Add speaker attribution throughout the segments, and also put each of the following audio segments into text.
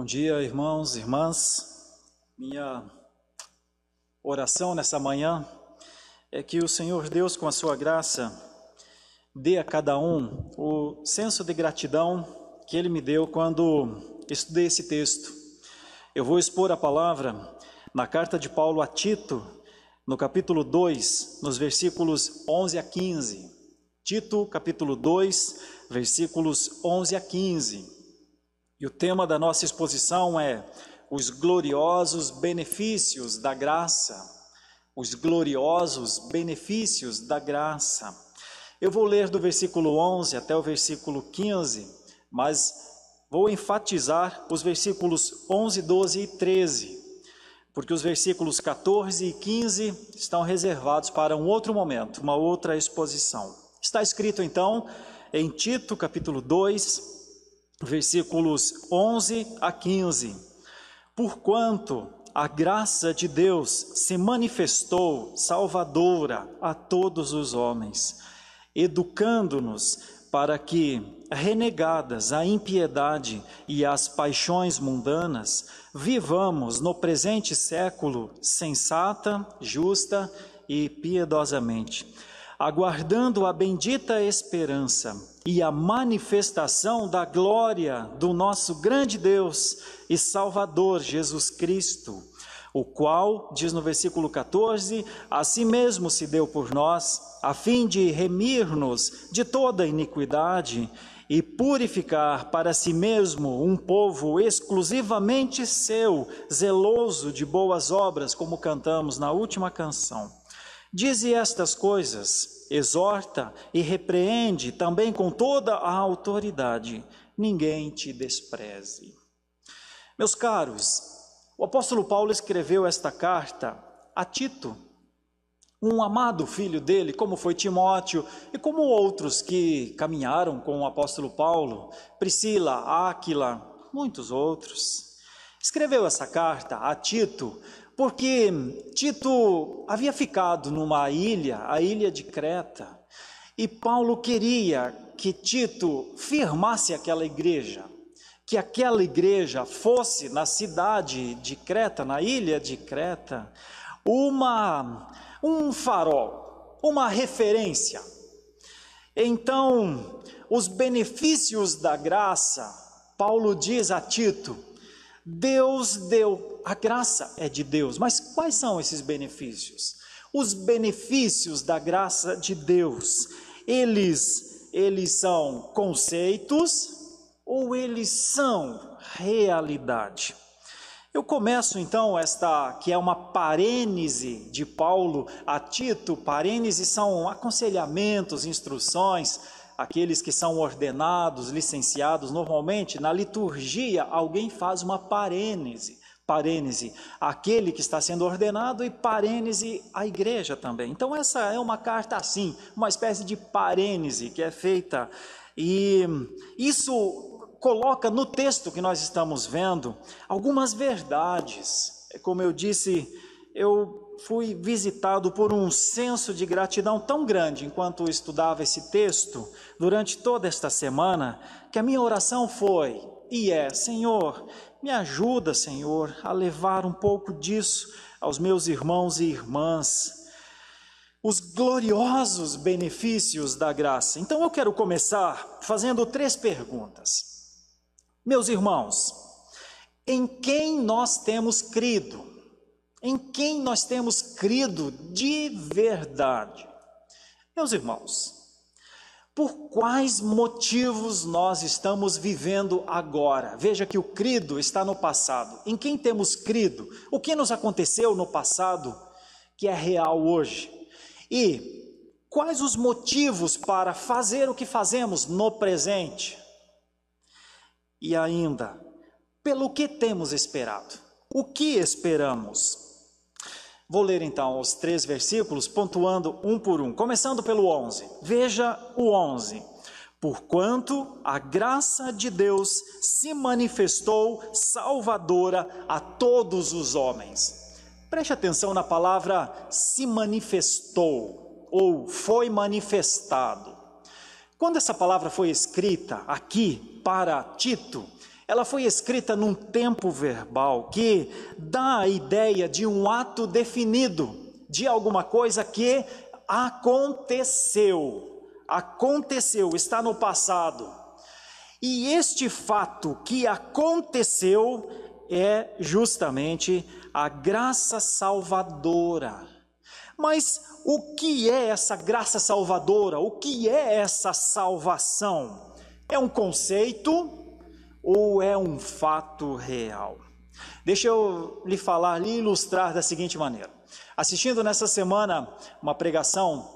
Speaker 1: Bom dia, irmãos, irmãs. Minha oração nessa manhã é que o Senhor Deus, com a sua graça, dê a cada um o senso de gratidão que Ele me deu quando estudei esse texto. Eu vou expor a palavra na carta de Paulo a Tito, no capítulo 2, nos versículos 11 a 15. Tito, capítulo 2, versículos 11 a 15. E o tema da nossa exposição é os gloriosos benefícios da graça. Os gloriosos benefícios da graça. Eu vou ler do versículo 11 até o versículo 15, mas vou enfatizar os versículos 11, 12 e 13, porque os versículos 14 e 15 estão reservados para um outro momento, uma outra exposição. Está escrito então em Tito, capítulo 2, versículos 11 a 15. Porquanto a graça de Deus se manifestou salvadora a todos os homens, educando-nos para que, renegadas a impiedade e as paixões mundanas, vivamos no presente século sensata, justa e piedosamente aguardando a bendita esperança e a manifestação da glória do nosso grande Deus e Salvador Jesus Cristo, o qual, diz no versículo 14, a si mesmo se deu por nós, a fim de remir-nos de toda iniquidade e purificar para si mesmo um povo exclusivamente seu, zeloso de boas obras, como cantamos na última canção. Dize estas coisas, exorta e repreende também com toda a autoridade, ninguém te despreze. Meus caros, o apóstolo Paulo escreveu esta carta a Tito, um amado filho dele, como foi Timóteo e como outros que caminharam com o apóstolo Paulo, Priscila, Áquila, muitos outros. Escreveu essa carta a Tito porque Tito havia ficado numa ilha, a ilha de Creta, e Paulo queria que Tito firmasse aquela igreja, que aquela igreja fosse na cidade de Creta, na ilha de Creta, uma um farol, uma referência. Então, os benefícios da graça, Paulo diz a Tito, Deus deu, a graça é de Deus, mas quais são esses benefícios? Os benefícios da graça de Deus, eles, eles são conceitos ou eles são realidade? Eu começo então esta, que é uma parênese de Paulo a Tito, parênese são aconselhamentos, instruções, aqueles que são ordenados, licenciados, normalmente na liturgia alguém faz uma parênese, parênese, aquele que está sendo ordenado e parênese a igreja também. Então essa é uma carta assim, uma espécie de parênese que é feita e isso coloca no texto que nós estamos vendo algumas verdades. Como eu disse, eu fui visitado por um senso de gratidão tão grande enquanto estudava esse texto durante toda esta semana, que a minha oração foi e é: Senhor, me ajuda, Senhor, a levar um pouco disso aos meus irmãos e irmãs. Os gloriosos benefícios da graça. Então eu quero começar fazendo três perguntas. Meus irmãos, em quem nós temos crido? em quem nós temos crido de verdade. Meus irmãos, por quais motivos nós estamos vivendo agora? Veja que o crido está no passado. Em quem temos crido? O que nos aconteceu no passado que é real hoje? E quais os motivos para fazer o que fazemos no presente? E ainda, pelo que temos esperado? O que esperamos? Vou ler então os três versículos, pontuando um por um, começando pelo 11. Veja o 11. Porquanto a graça de Deus se manifestou salvadora a todos os homens. Preste atenção na palavra se manifestou ou foi manifestado. Quando essa palavra foi escrita aqui para Tito, ela foi escrita num tempo verbal que dá a ideia de um ato definido, de alguma coisa que aconteceu. Aconteceu, está no passado. E este fato que aconteceu é justamente a graça salvadora. Mas o que é essa graça salvadora? O que é essa salvação? É um conceito ou é um fato real? Deixa eu lhe falar, lhe ilustrar da seguinte maneira. Assistindo nessa semana uma pregação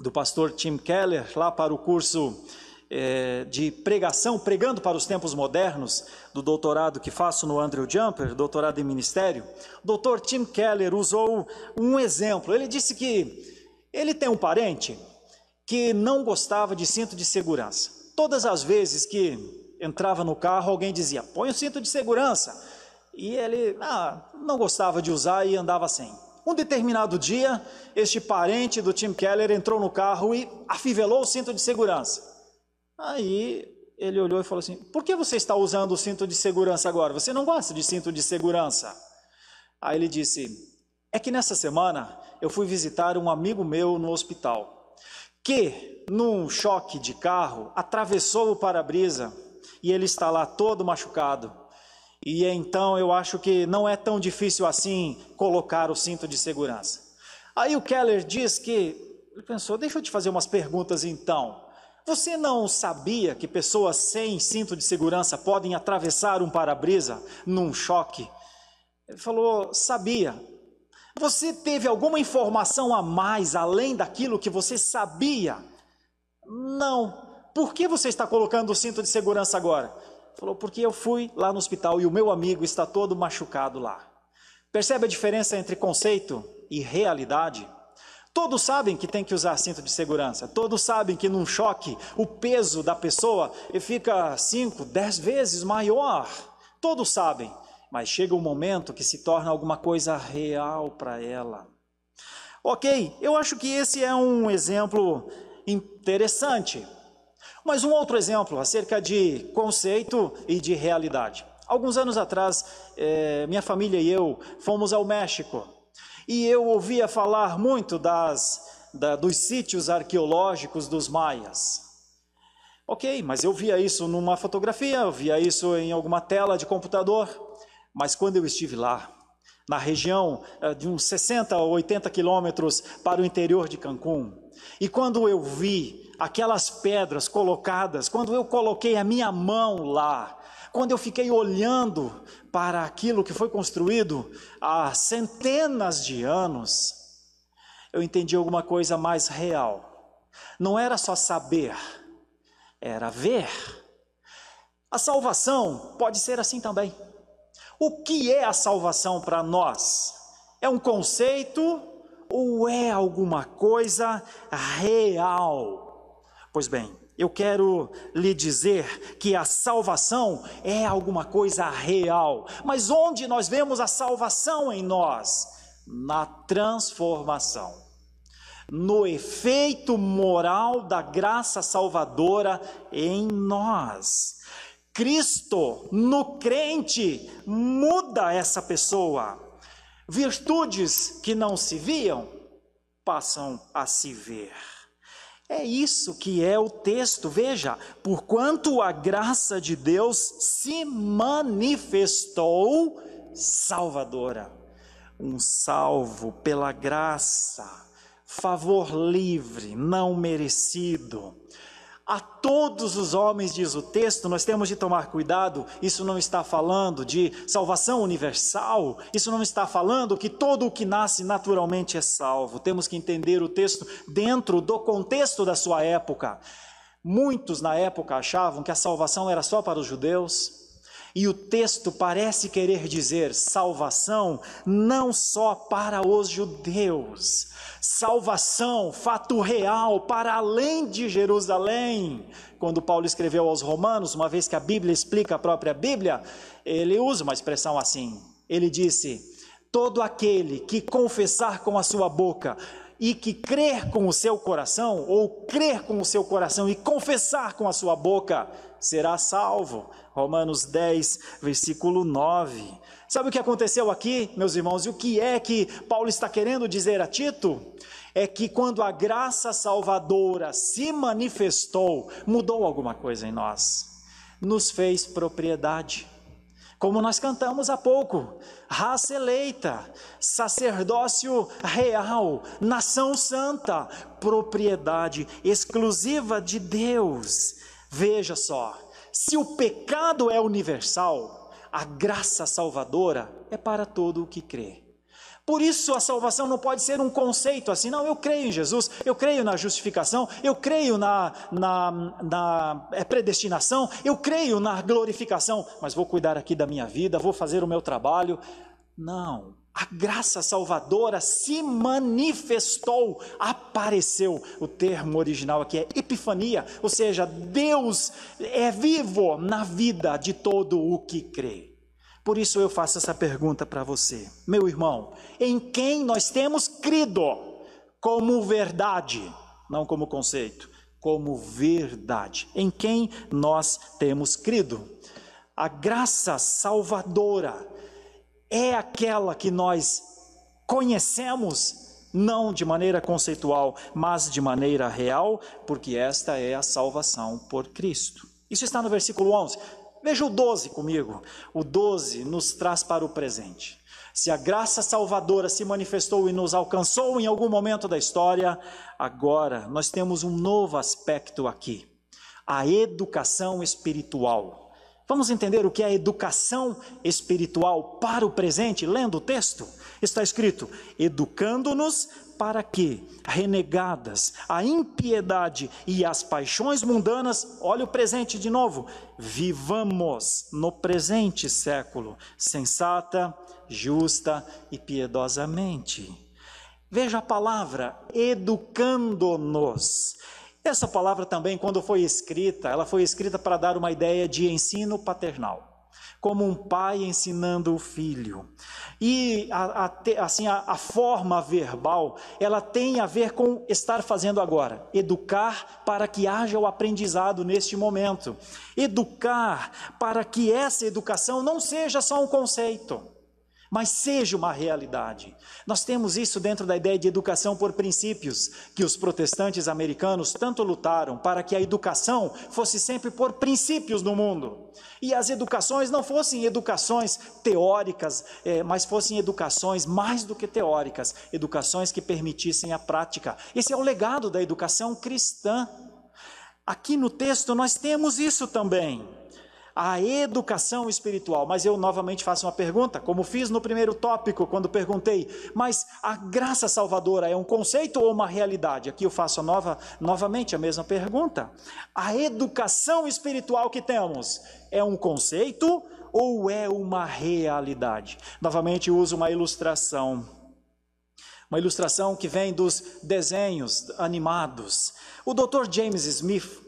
Speaker 1: do pastor Tim Keller, lá para o curso é, de pregação, pregando para os tempos modernos, do doutorado que faço no Andrew Jumper, doutorado em ministério, o doutor Tim Keller usou um exemplo. Ele disse que ele tem um parente que não gostava de cinto de segurança. Todas as vezes que entrava no carro, alguém dizia: põe o cinto de segurança. E ele ah, não gostava de usar e andava sem. Um determinado dia, este parente do Tim Keller entrou no carro e afivelou o cinto de segurança. Aí ele olhou e falou assim: Por que você está usando o cinto de segurança agora? Você não gosta de cinto de segurança? Aí ele disse: É que nessa semana eu fui visitar um amigo meu no hospital, que, num choque de carro, atravessou o para-brisa e ele está lá todo machucado. E então eu acho que não é tão difícil assim colocar o cinto de segurança. Aí o Keller diz que ele pensou: deixa eu te fazer umas perguntas então. Você não sabia que pessoas sem cinto de segurança podem atravessar um para-brisa num choque? Ele falou: sabia. Você teve alguma informação a mais além daquilo que você sabia? Não por que você está colocando o cinto de segurança agora? Falou, porque eu fui lá no hospital e o meu amigo está todo machucado lá. Percebe a diferença entre conceito e realidade? Todos sabem que tem que usar cinto de segurança, todos sabem que num choque o peso da pessoa fica 5, 10 vezes maior. Todos sabem, mas chega um momento que se torna alguma coisa real para ela. Ok, eu acho que esse é um exemplo interessante. Mas um outro exemplo acerca de conceito e de realidade. Alguns anos atrás, é, minha família e eu fomos ao México e eu ouvia falar muito das, da, dos sítios arqueológicos dos maias. Ok, mas eu via isso numa fotografia, eu via isso em alguma tela de computador, mas quando eu estive lá, na região é, de uns 60 ou 80 quilômetros para o interior de Cancún, e quando eu vi aquelas pedras colocadas, quando eu coloquei a minha mão lá, quando eu fiquei olhando para aquilo que foi construído há centenas de anos, eu entendi alguma coisa mais real. Não era só saber, era ver. A salvação pode ser assim também. O que é a salvação para nós? É um conceito ou é alguma coisa real? Pois bem, eu quero lhe dizer que a salvação é alguma coisa real, mas onde nós vemos a salvação em nós? Na transformação, no efeito moral da graça salvadora em nós. Cristo, no crente, muda essa pessoa. Virtudes que não se viam passam a se ver. É isso que é o texto. Veja, porquanto a graça de Deus se manifestou salvadora. Um salvo pela graça, favor livre, não merecido a todos os homens, diz o texto, nós temos de tomar cuidado, isso não está falando de salvação universal, isso não está falando que todo o que nasce naturalmente é salvo. Temos que entender o texto dentro do contexto da sua época. Muitos na época achavam que a salvação era só para os judeus, e o texto parece querer dizer salvação não só para os judeus, salvação, fato real, para além de Jerusalém. Quando Paulo escreveu aos Romanos, uma vez que a Bíblia explica a própria Bíblia, ele usa uma expressão assim. Ele disse: Todo aquele que confessar com a sua boca e que crer com o seu coração, ou crer com o seu coração e confessar com a sua boca, será salvo. Romanos 10, versículo 9. Sabe o que aconteceu aqui, meus irmãos? E o que é que Paulo está querendo dizer a Tito? É que quando a graça salvadora se manifestou, mudou alguma coisa em nós, nos fez propriedade como nós cantamos há pouco, raça eleita, sacerdócio real, nação santa, propriedade exclusiva de Deus. Veja só, se o pecado é universal, a graça salvadora é para todo o que crê. Por isso a salvação não pode ser um conceito assim, não, eu creio em Jesus, eu creio na justificação, eu creio na, na, na é, predestinação, eu creio na glorificação, mas vou cuidar aqui da minha vida, vou fazer o meu trabalho. Não, a graça salvadora se manifestou, apareceu. O termo original aqui é epifania, ou seja, Deus é vivo na vida de todo o que crê. Por isso eu faço essa pergunta para você, meu irmão: em quem nós temos crido como verdade, não como conceito, como verdade? Em quem nós temos crido? A graça salvadora é aquela que nós conhecemos não de maneira conceitual, mas de maneira real, porque esta é a salvação por Cristo. Isso está no versículo 11. Veja o 12 comigo. O 12 nos traz para o presente. Se a graça salvadora se manifestou e nos alcançou em algum momento da história, agora nós temos um novo aspecto aqui: a educação espiritual. Vamos entender o que é educação espiritual para o presente, lendo o texto? Está escrito: educando-nos para que, renegadas a impiedade e as paixões mundanas, olha o presente de novo, vivamos no presente século, sensata, justa e piedosamente. Veja a palavra, educando-nos. Essa palavra também, quando foi escrita, ela foi escrita para dar uma ideia de ensino paternal como um pai ensinando o filho. E a, a, assim, a, a forma verbal, ela tem a ver com estar fazendo agora, educar para que haja o aprendizado neste momento, educar para que essa educação não seja só um conceito mas seja uma realidade. Nós temos isso dentro da ideia de educação por princípios, que os protestantes americanos tanto lutaram para que a educação fosse sempre por princípios no mundo. E as educações não fossem educações teóricas, é, mas fossem educações mais do que teóricas, educações que permitissem a prática. Esse é o legado da educação cristã. Aqui no texto nós temos isso também a educação espiritual. Mas eu novamente faço uma pergunta, como fiz no primeiro tópico, quando perguntei, mas a graça salvadora é um conceito ou uma realidade? Aqui eu faço nova, novamente a mesma pergunta. A educação espiritual que temos é um conceito ou é uma realidade? Novamente uso uma ilustração. Uma ilustração que vem dos desenhos animados. O Dr. James Smith,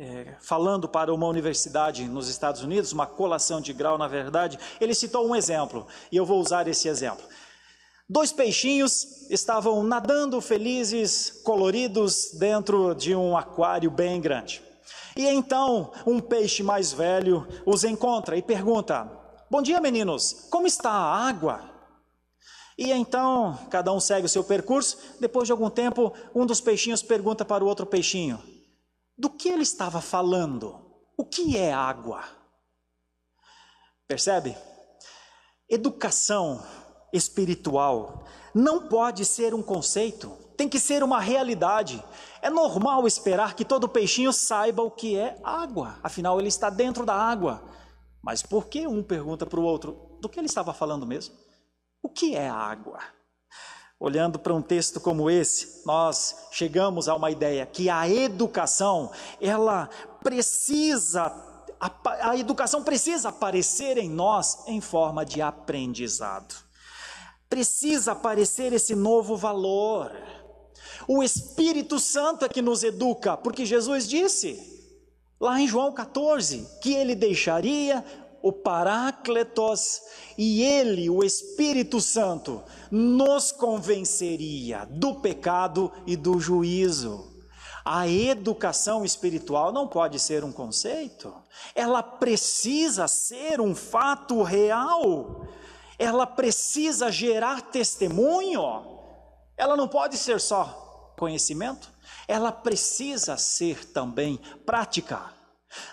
Speaker 1: é, falando para uma universidade nos Estados Unidos, uma colação de grau, na verdade, ele citou um exemplo, e eu vou usar esse exemplo. Dois peixinhos estavam nadando felizes, coloridos, dentro de um aquário bem grande. E então um peixe mais velho os encontra e pergunta: Bom dia, meninos, como está a água? E então cada um segue o seu percurso. Depois de algum tempo, um dos peixinhos pergunta para o outro peixinho: do que ele estava falando? O que é água? Percebe? Educação espiritual não pode ser um conceito, tem que ser uma realidade. É normal esperar que todo peixinho saiba o que é água, afinal ele está dentro da água. Mas por que um pergunta para o outro do que ele estava falando mesmo? O que é água? Olhando para um texto como esse, nós chegamos a uma ideia que a educação, ela precisa, a, a educação precisa aparecer em nós em forma de aprendizado. Precisa aparecer esse novo valor. O Espírito Santo é que nos educa, porque Jesus disse, lá em João 14, que ele deixaria o Parácletos, e ele, o Espírito Santo, nos convenceria do pecado e do juízo. A educação espiritual não pode ser um conceito, ela precisa ser um fato real, ela precisa gerar testemunho, ela não pode ser só conhecimento, ela precisa ser também prática.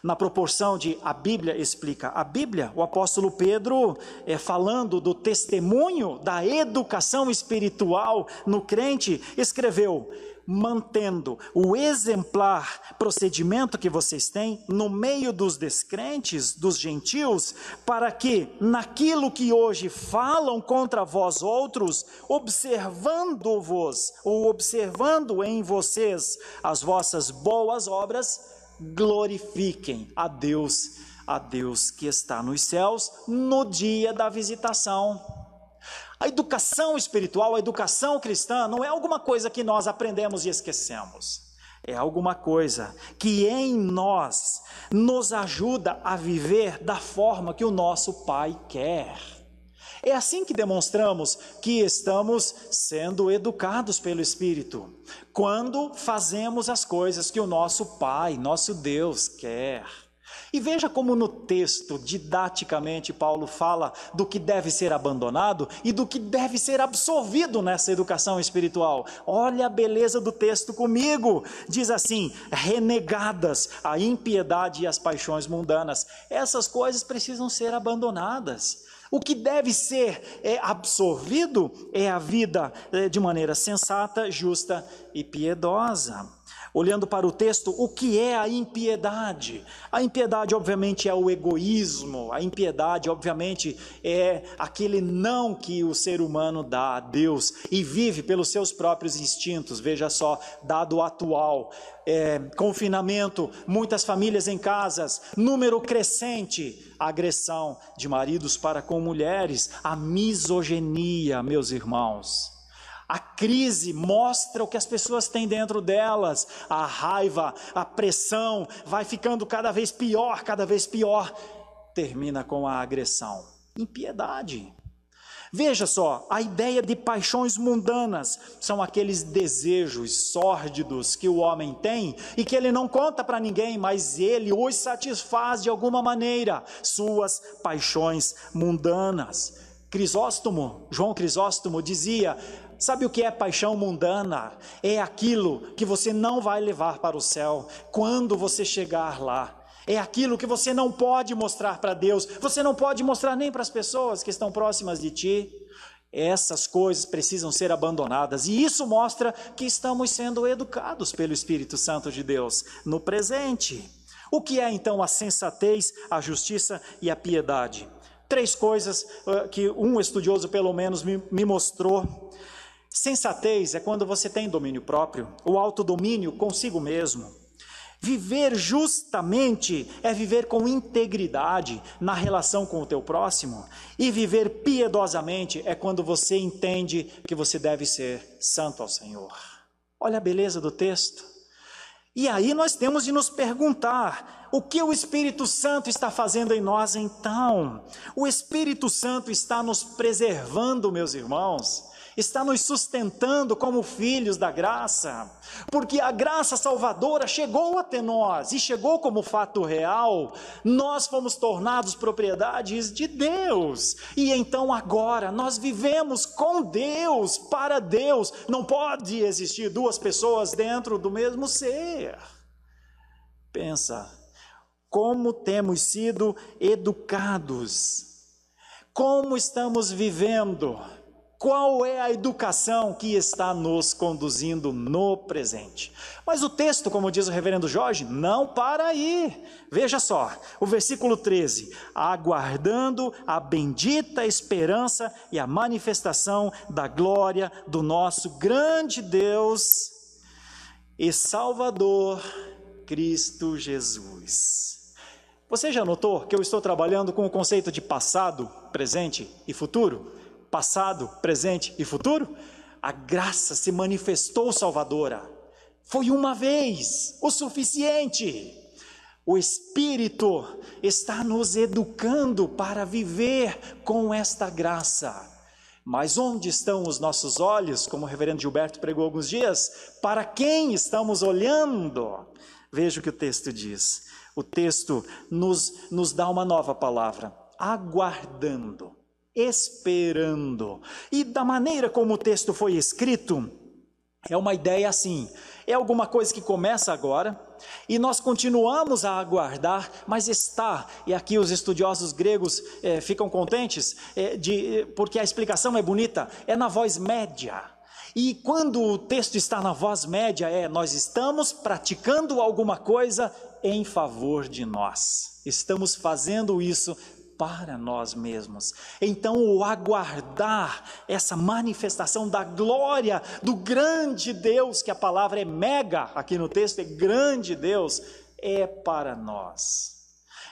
Speaker 1: Na proporção de a Bíblia explica. A Bíblia, o apóstolo Pedro, é, falando do testemunho da educação espiritual no crente, escreveu: mantendo o exemplar procedimento que vocês têm no meio dos descrentes, dos gentios, para que naquilo que hoje falam contra vós outros, observando-vos ou observando em vocês as vossas boas obras, glorifiquem a Deus, a Deus que está nos céus no dia da visitação. A educação espiritual, a educação cristã, não é alguma coisa que nós aprendemos e esquecemos. É alguma coisa que em nós nos ajuda a viver da forma que o nosso Pai quer. É assim que demonstramos que estamos sendo educados pelo Espírito, quando fazemos as coisas que o nosso Pai, nosso Deus, quer. E veja como no texto, didaticamente, Paulo fala do que deve ser abandonado e do que deve ser absorvido nessa educação espiritual. Olha a beleza do texto comigo. Diz assim: renegadas a impiedade e as paixões mundanas. Essas coisas precisam ser abandonadas. O que deve ser é, absorvido é a vida é, de maneira sensata, justa e piedosa. Olhando para o texto, o que é a impiedade? A impiedade, obviamente, é o egoísmo, a impiedade, obviamente, é aquele não que o ser humano dá a Deus e vive pelos seus próprios instintos. Veja só, dado atual, é, confinamento, muitas famílias em casas, número crescente, agressão de maridos para com mulheres, a misoginia, meus irmãos. A crise mostra o que as pessoas têm dentro delas. A raiva, a pressão vai ficando cada vez pior, cada vez pior. Termina com a agressão. Impiedade. Veja só, a ideia de paixões mundanas são aqueles desejos sórdidos que o homem tem e que ele não conta para ninguém, mas ele os satisfaz de alguma maneira, suas paixões mundanas. Crisóstomo, João Crisóstomo dizia: Sabe o que é paixão mundana? É aquilo que você não vai levar para o céu quando você chegar lá. É aquilo que você não pode mostrar para Deus, você não pode mostrar nem para as pessoas que estão próximas de ti. Essas coisas precisam ser abandonadas, e isso mostra que estamos sendo educados pelo Espírito Santo de Deus no presente. O que é então a sensatez, a justiça e a piedade? Três coisas uh, que um estudioso, pelo menos, me, me mostrou Sensatez é quando você tem domínio próprio, o autodomínio consigo mesmo. Viver justamente é viver com integridade na relação com o teu próximo, e viver piedosamente é quando você entende que você deve ser santo ao Senhor. Olha a beleza do texto. E aí nós temos de nos perguntar: o que o Espírito Santo está fazendo em nós então? O Espírito Santo está nos preservando, meus irmãos está nos sustentando como filhos da graça, porque a graça salvadora chegou até nós e chegou como fato real, nós fomos tornados propriedades de Deus, e então agora nós vivemos com Deus, para Deus, não pode existir duas pessoas dentro do mesmo ser. Pensa, como temos sido educados, como estamos vivendo qual é a educação que está nos conduzindo no presente? Mas o texto, como diz o reverendo Jorge, não para aí. Veja só, o versículo 13: aguardando a bendita esperança e a manifestação da glória do nosso grande Deus e Salvador, Cristo Jesus. Você já notou que eu estou trabalhando com o conceito de passado, presente e futuro? Passado, presente e futuro, a graça se manifestou salvadora. Foi uma vez o suficiente. O Espírito está nos educando para viver com esta graça. Mas onde estão os nossos olhos, como o reverendo Gilberto pregou alguns dias? Para quem estamos olhando? Veja o que o texto diz. O texto nos, nos dá uma nova palavra: aguardando, esperando. E da maneira como o texto foi escrito, é uma ideia assim: é alguma coisa que começa agora, e nós continuamos a aguardar, mas está, e aqui os estudiosos gregos é, ficam contentes, é, de, porque a explicação é bonita, é na voz média. E quando o texto está na voz média, é nós estamos praticando alguma coisa em favor de nós. Estamos fazendo isso para nós mesmos. Então, o aguardar essa manifestação da glória do grande Deus, que a palavra é mega, aqui no texto é grande Deus, é para nós.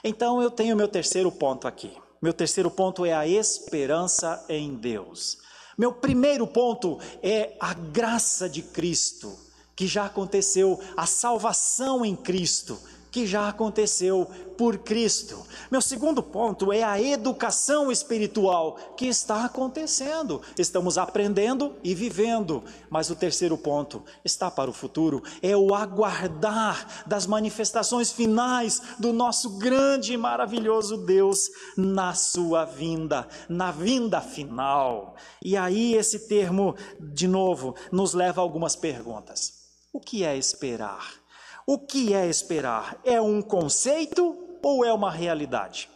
Speaker 1: Então, eu tenho meu terceiro ponto aqui. Meu terceiro ponto é a esperança em Deus. Meu primeiro ponto é a graça de Cristo, que já aconteceu, a salvação em Cristo que já aconteceu por Cristo. Meu segundo ponto é a educação espiritual que está acontecendo. Estamos aprendendo e vivendo. Mas o terceiro ponto está para o futuro, é o aguardar das manifestações finais do nosso grande e maravilhoso Deus na sua vinda, na vinda final. E aí esse termo, de novo, nos leva a algumas perguntas. O que é esperar? O que é esperar? É um conceito ou é uma realidade?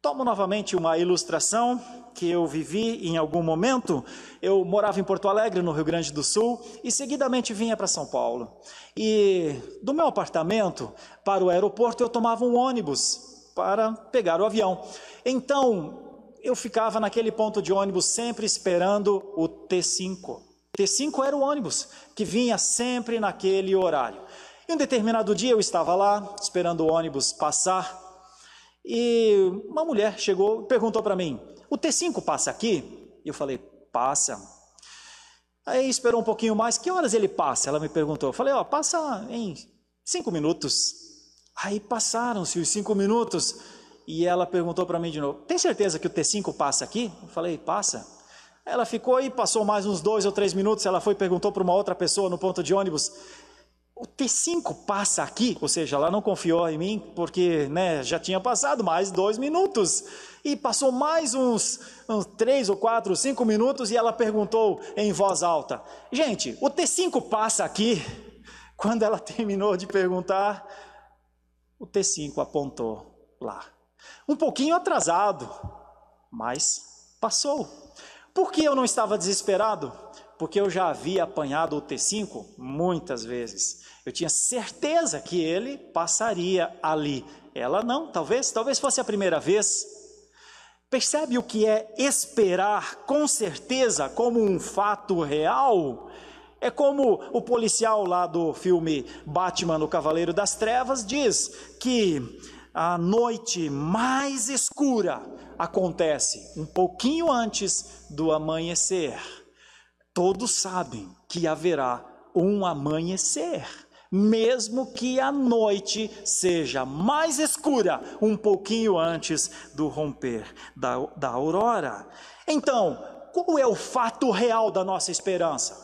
Speaker 1: Tomo novamente uma ilustração que eu vivi em algum momento. Eu morava em Porto Alegre, no Rio Grande do Sul, e seguidamente vinha para São Paulo. E do meu apartamento para o aeroporto eu tomava um ônibus para pegar o avião. Então, eu ficava naquele ponto de ônibus sempre esperando o T5. T5 era o ônibus que vinha sempre naquele horário. E um determinado dia eu estava lá, esperando o ônibus passar, e uma mulher chegou e perguntou para mim: O T5 passa aqui? E eu falei: Passa. Aí esperou um pouquinho mais, que horas ele passa? Ela me perguntou. Eu falei: Ó, oh, passa em cinco minutos. Aí passaram-se os cinco minutos e ela perguntou para mim de novo: Tem certeza que o T5 passa aqui? Eu falei: Passa. Ela ficou e passou mais uns dois ou três minutos. Ela foi e perguntou para uma outra pessoa no ponto de ônibus: o T5 passa aqui, ou seja, ela não confiou em mim, porque né, já tinha passado mais dois minutos. E passou mais uns, uns três ou quatro, cinco minutos, e ela perguntou em voz alta: Gente, o T5 passa aqui? Quando ela terminou de perguntar, o T5 apontou lá. Um pouquinho atrasado, mas passou. Por que eu não estava desesperado? Porque eu já havia apanhado o T5 muitas vezes. Eu tinha certeza que ele passaria ali. Ela não, talvez, talvez fosse a primeira vez. Percebe o que é esperar com certeza como um fato real? É como o policial lá do filme Batman, o Cavaleiro das Trevas, diz que a noite mais escura acontece um pouquinho antes do amanhecer. Todos sabem que haverá um amanhecer mesmo que a noite seja mais escura, um pouquinho antes do romper da, da aurora. Então, qual é o fato real da nossa esperança?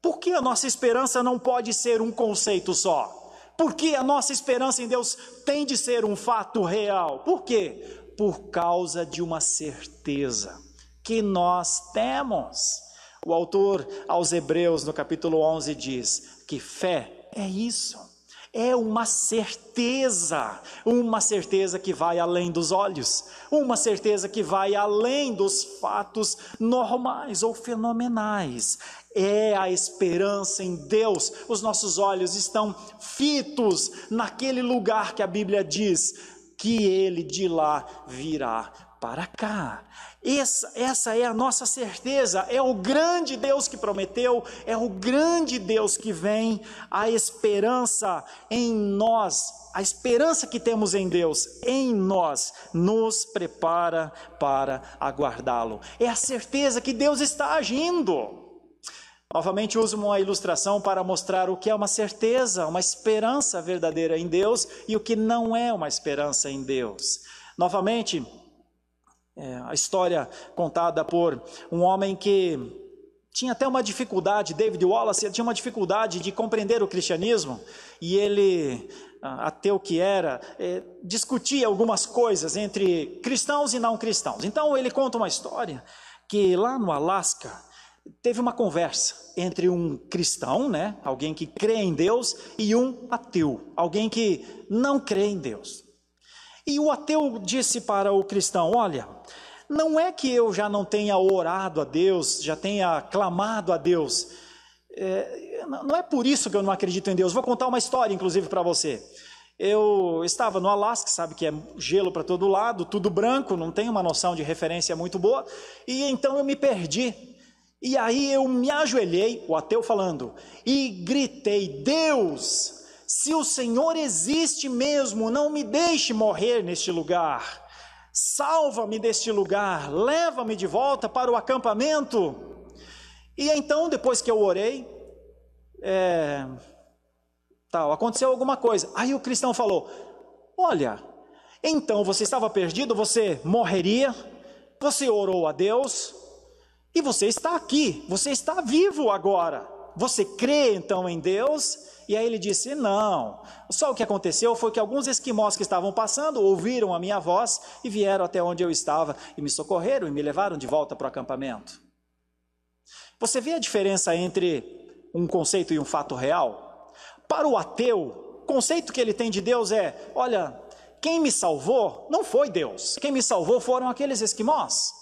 Speaker 1: Por que a nossa esperança não pode ser um conceito só? Por que a nossa esperança em Deus tem de ser um fato real? Por quê? Por causa de uma certeza que nós temos. O autor aos Hebreus, no capítulo 11, diz que fé é isso. É uma certeza, uma certeza que vai além dos olhos, uma certeza que vai além dos fatos normais ou fenomenais. É a esperança em Deus. Os nossos olhos estão fitos naquele lugar que a Bíblia diz que ele de lá virá para cá. Essa, essa é a nossa certeza, é o grande Deus que prometeu, é o grande Deus que vem, a esperança em nós, a esperança que temos em Deus, em nós, nos prepara para aguardá-lo. É a certeza que Deus está agindo. Novamente uso uma ilustração para mostrar o que é uma certeza, uma esperança verdadeira em Deus e o que não é uma esperança em Deus. Novamente, é, a história contada por um homem que tinha até uma dificuldade, David Wallace tinha uma dificuldade de compreender o cristianismo e ele, ateu que era, é, discutia algumas coisas entre cristãos e não cristãos. Então ele conta uma história que lá no Alasca teve uma conversa entre um cristão, né, alguém que crê em Deus, e um ateu, alguém que não crê em Deus. E o ateu disse para o cristão: Olha, não é que eu já não tenha orado a Deus, já tenha clamado a Deus, é, não é por isso que eu não acredito em Deus. Vou contar uma história, inclusive, para você. Eu estava no Alasca, sabe que é gelo para todo lado, tudo branco, não tenho uma noção de referência muito boa, e então eu me perdi e aí eu me ajoelhei, o ateu falando, e gritei: Deus, se o Senhor existe mesmo, não me deixe morrer neste lugar. Salva-me deste lugar, leva-me de volta para o acampamento. E então, depois que eu orei, é, tal, aconteceu alguma coisa. Aí o cristão falou: Olha, então você estava perdido, você morreria, você orou a Deus, e você está aqui, você está vivo agora. Você crê então em Deus? E aí ele disse: Não. Só o que aconteceu foi que alguns esquimós que estavam passando ouviram a minha voz e vieram até onde eu estava e me socorreram e me levaram de volta para o acampamento. Você vê a diferença entre um conceito e um fato real? Para o ateu, o conceito que ele tem de Deus é: olha, quem me salvou não foi Deus, quem me salvou foram aqueles esquimós.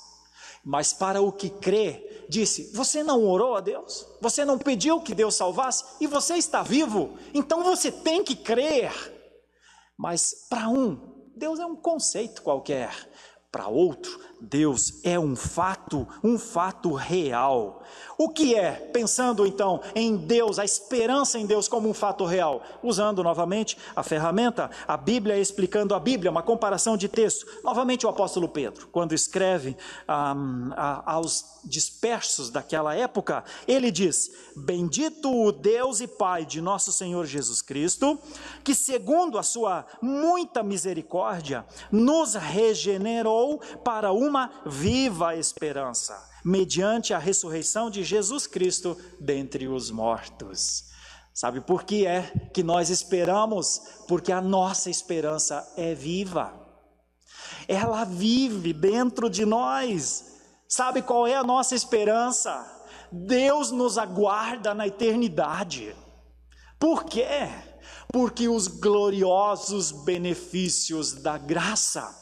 Speaker 1: Mas para o que crê, disse: Você não orou a Deus? Você não pediu que Deus salvasse? E você está vivo? Então você tem que crer. Mas para um, Deus é um conceito qualquer. Para outro, Deus é um fato, um fato real. O que é, pensando então em Deus, a esperança em Deus como um fato real? Usando novamente a ferramenta, a Bíblia explicando a Bíblia, uma comparação de texto. Novamente o apóstolo Pedro, quando escreve um, a, aos dispersos daquela época, ele diz: Bendito o Deus e Pai de nosso Senhor Jesus Cristo, que segundo a sua muita misericórdia, nos regenerou para uma uma viva esperança, mediante a ressurreição de Jesus Cristo dentre os mortos. Sabe por que é que nós esperamos? Porque a nossa esperança é viva. Ela vive dentro de nós. Sabe qual é a nossa esperança? Deus nos aguarda na eternidade. Por quê? Porque os gloriosos benefícios da graça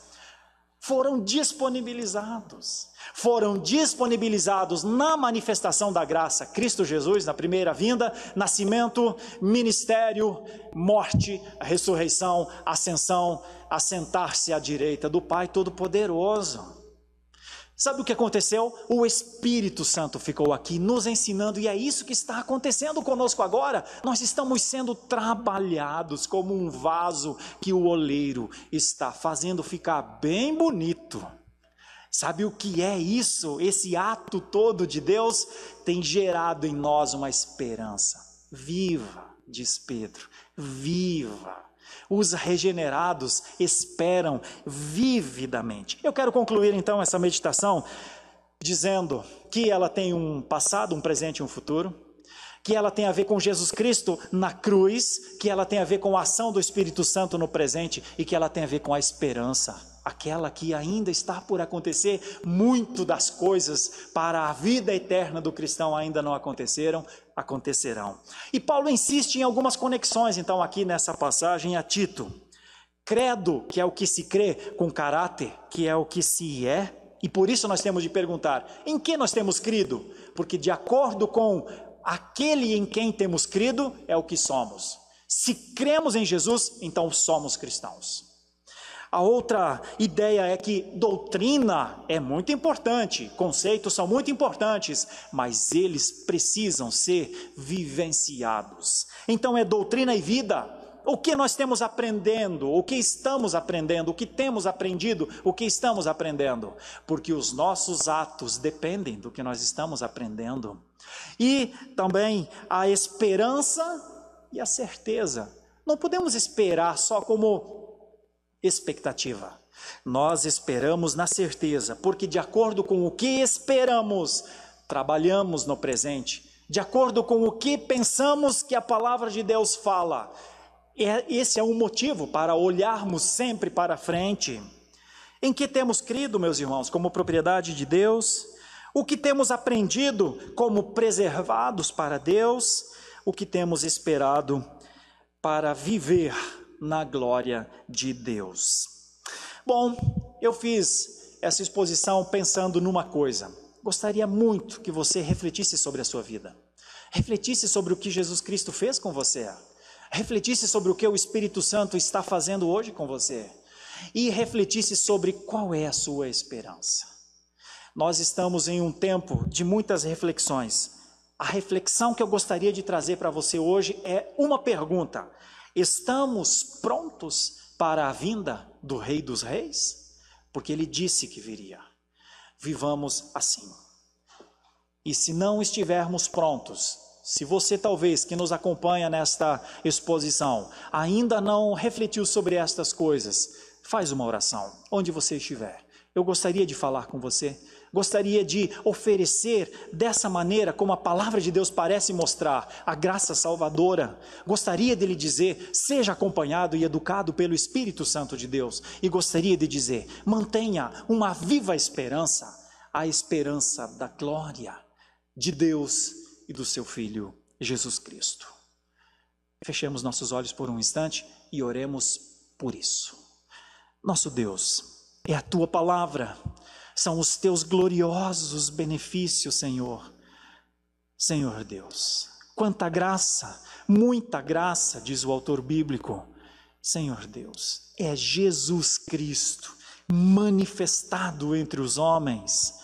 Speaker 1: foram disponibilizados. Foram disponibilizados na manifestação da graça, Cristo Jesus, na primeira vinda, nascimento, ministério, morte, ressurreição, ascensão, assentar-se à direita do Pai Todo-Poderoso. Sabe o que aconteceu? O Espírito Santo ficou aqui nos ensinando, e é isso que está acontecendo conosco agora. Nós estamos sendo trabalhados como um vaso que o oleiro está fazendo ficar bem bonito. Sabe o que é isso? Esse ato todo de Deus tem gerado em nós uma esperança. Viva, diz Pedro, viva. Os regenerados esperam vividamente. Eu quero concluir então essa meditação dizendo que ela tem um passado, um presente e um futuro, que ela tem a ver com Jesus Cristo na cruz, que ela tem a ver com a ação do Espírito Santo no presente e que ela tem a ver com a esperança aquela que ainda está por acontecer, muito das coisas para a vida eterna do cristão ainda não aconteceram, acontecerão. E Paulo insiste em algumas conexões, então, aqui nessa passagem a Tito. Credo, que é o que se crê, com caráter, que é o que se é, e por isso nós temos de perguntar: em que nós temos crido? Porque de acordo com aquele em quem temos crido, é o que somos. Se cremos em Jesus, então somos cristãos. A outra ideia é que doutrina é muito importante, conceitos são muito importantes, mas eles precisam ser vivenciados. Então é doutrina e vida. O que nós temos aprendendo, o que estamos aprendendo, o que temos aprendido, o que estamos aprendendo, porque os nossos atos dependem do que nós estamos aprendendo. E também a esperança e a certeza. Não podemos esperar só como expectativa. Nós esperamos na certeza, porque de acordo com o que esperamos, trabalhamos no presente, de acordo com o que pensamos que a palavra de Deus fala. Esse é um motivo para olharmos sempre para frente. Em que temos crido, meus irmãos, como propriedade de Deus? O que temos aprendido como preservados para Deus? O que temos esperado para viver na glória de Deus? Bom, eu fiz essa exposição pensando numa coisa. Gostaria muito que você refletisse sobre a sua vida. Refletisse sobre o que Jesus Cristo fez com você. Refletisse sobre o que o Espírito Santo está fazendo hoje com você e refletisse sobre qual é a sua esperança. Nós estamos em um tempo de muitas reflexões. A reflexão que eu gostaria de trazer para você hoje é uma pergunta: estamos prontos para a vinda do Rei dos Reis? Porque ele disse que viria. Vivamos assim. E se não estivermos prontos, se você talvez que nos acompanha nesta exposição ainda não refletiu sobre estas coisas, Faz uma oração, onde você estiver. Eu gostaria de falar com você, gostaria de oferecer dessa maneira, como a palavra de Deus parece mostrar, a graça salvadora. Gostaria de lhe dizer, seja acompanhado e educado pelo Espírito Santo de Deus. E gostaria de dizer, mantenha uma viva esperança, a esperança da glória de Deus e do seu Filho Jesus Cristo. Fechemos nossos olhos por um instante e oremos por isso. Nosso Deus, é a tua palavra, são os teus gloriosos benefícios, Senhor. Senhor Deus, quanta graça, muita graça, diz o autor bíblico. Senhor Deus, é Jesus Cristo manifestado entre os homens,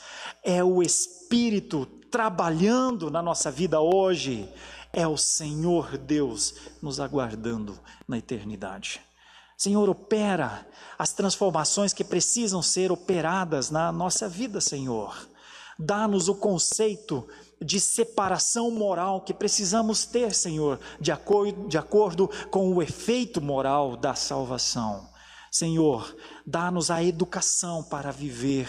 Speaker 1: é o Espírito trabalhando na nossa vida hoje, é o Senhor Deus nos aguardando na eternidade. Senhor, opera as transformações que precisam ser operadas na nossa vida, Senhor. Dá-nos o conceito de separação moral que precisamos ter, Senhor, de acordo, de acordo com o efeito moral da salvação. Senhor, dá-nos a educação para viver.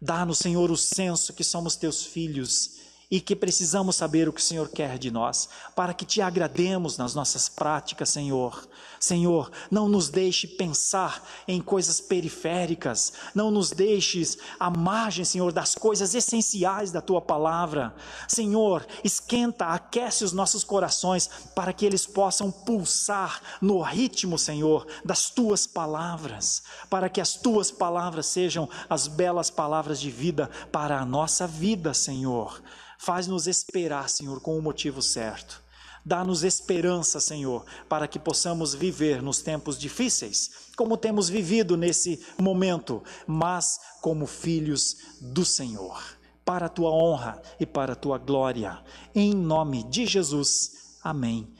Speaker 1: Dá-nos, Senhor, o senso que somos teus filhos e que precisamos saber o que o Senhor quer de nós, para que te agrademos nas nossas práticas, Senhor. Senhor, não nos deixe pensar em coisas periféricas, não nos deixes à margem, Senhor, das coisas essenciais da tua palavra. Senhor, esquenta, aquece os nossos corações para que eles possam pulsar no ritmo, Senhor, das tuas palavras, para que as tuas palavras sejam as belas palavras de vida para a nossa vida, Senhor. Faz-nos esperar, Senhor, com o motivo certo. Dá-nos esperança, Senhor, para que possamos viver nos tempos difíceis, como temos vivido nesse momento, mas como filhos do Senhor, para a tua honra e para a tua glória. Em nome de Jesus. Amém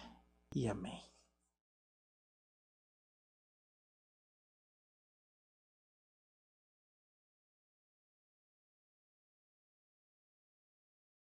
Speaker 1: e amém.